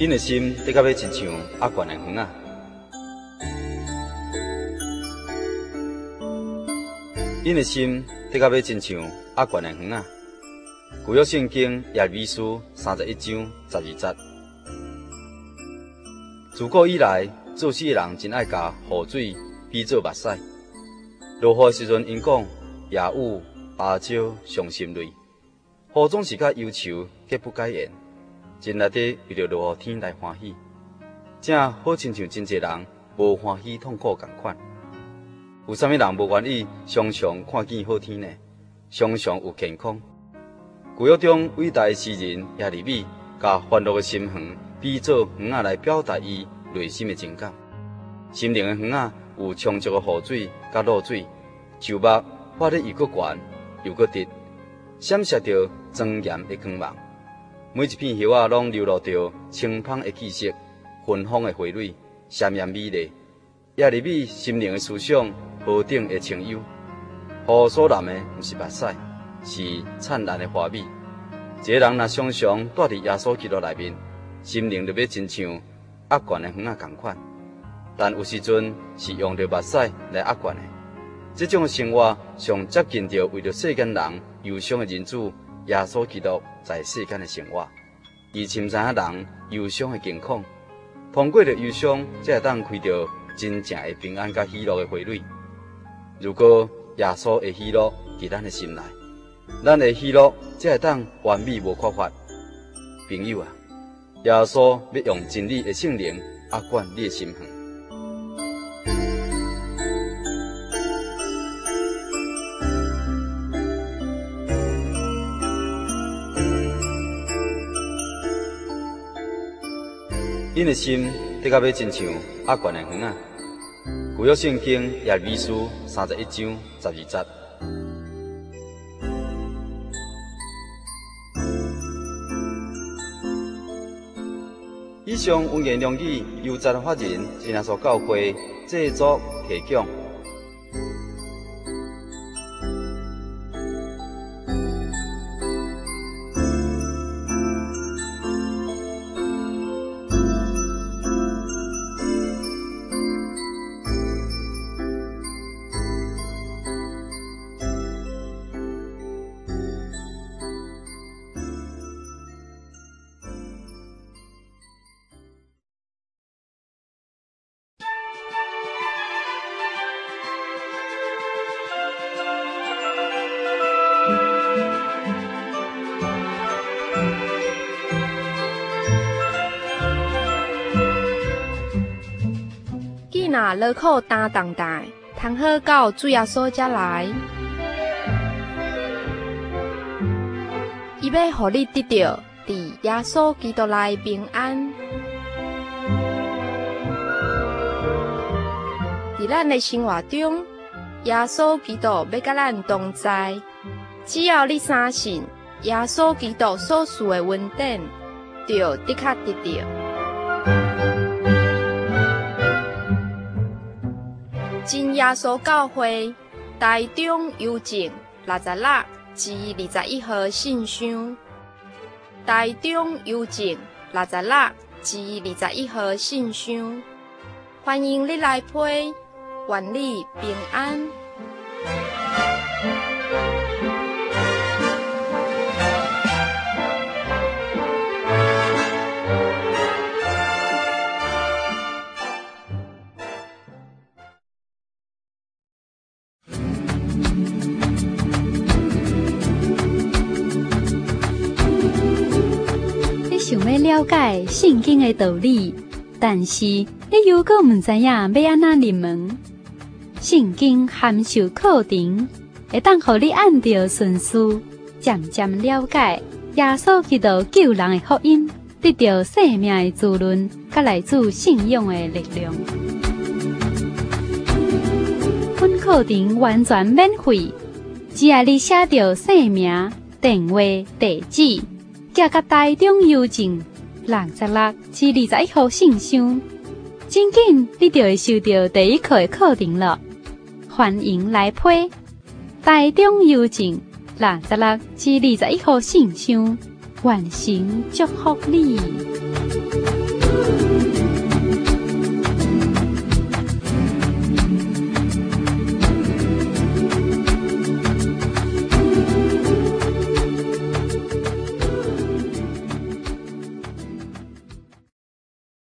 因的心得甲要亲像阿悬的园仔，因的心得甲要亲像阿悬的园仔。旧约圣经耶利米书三十一章十二节。自古以来，做事的人真爱甲雨水比作目屎。落雨的时阵，因讲夜雾芭蕉伤心泪，雨总是较忧愁，皆不改言。真内底为着落雨天来欢喜，正好亲像真侪人无欢喜痛苦共款。有啥物人无愿意常常看见好天呢？常常有健康。旧约中伟大的诗人亚利米，甲欢乐的心园比作园仔来表达伊内心的情感。心灵的园仔有充足的雨水甲露水，树木发得又个悬又个直，闪烁着庄严的光芒。每一片叶仔拢流露着清芳的气息，芬芳的花蕊，鲜艳美丽。亚利米心灵的思想，何等的清幽。雨所淋的毋是目屎，是灿烂的花美。一个人若常常住伫耶稣基督内面，心灵就要亲像压悬的园仔共款。但有时阵是用着目屎来压悬的。这种生活上接近着为着世间人忧伤的人子。耶稣基督在世间的生活，伊深知影人忧伤的境况，通过着忧伤，才会当开着真正的平安甲喜乐的花蕊。如果耶稣的喜乐伫咱的心内，咱的喜乐才会当完美无缺乏。朋友啊，耶稣要用真理的圣灵压悬你的心房。因的心得甲要亲像压悬的园仔。旧约圣经耶利米书三十一章十二节。以上文言良语由赞法人真耶稣教会制作提供。那乐苦担重担，通好到主耶稣遮来，伊要互你得到伫耶稣基督内平安。伫咱的生活中，耶稣基督要甲咱同在，只要你相信耶稣基督所赐的稳定，就的确得到。耶稣教会台中邮政六十六至二十一号信箱，台中邮政六十六至二十一号信箱，欢迎你来批，愿你平安。了解圣经的道理，但是你又阁毋知影要安怎入门？圣经函授课程，会当互你按照顺序，渐渐了解耶稣基督救人的福音，得到生命的滋润，甲来自信仰的力量。本课程完全免费，只要你写着姓名、电话、地址，寄到台中邮政六十六至二十一号信箱，真紧你就会收到第一课的课程了。欢迎来批台中邮政六十六至二十一号信箱，完成祝福你。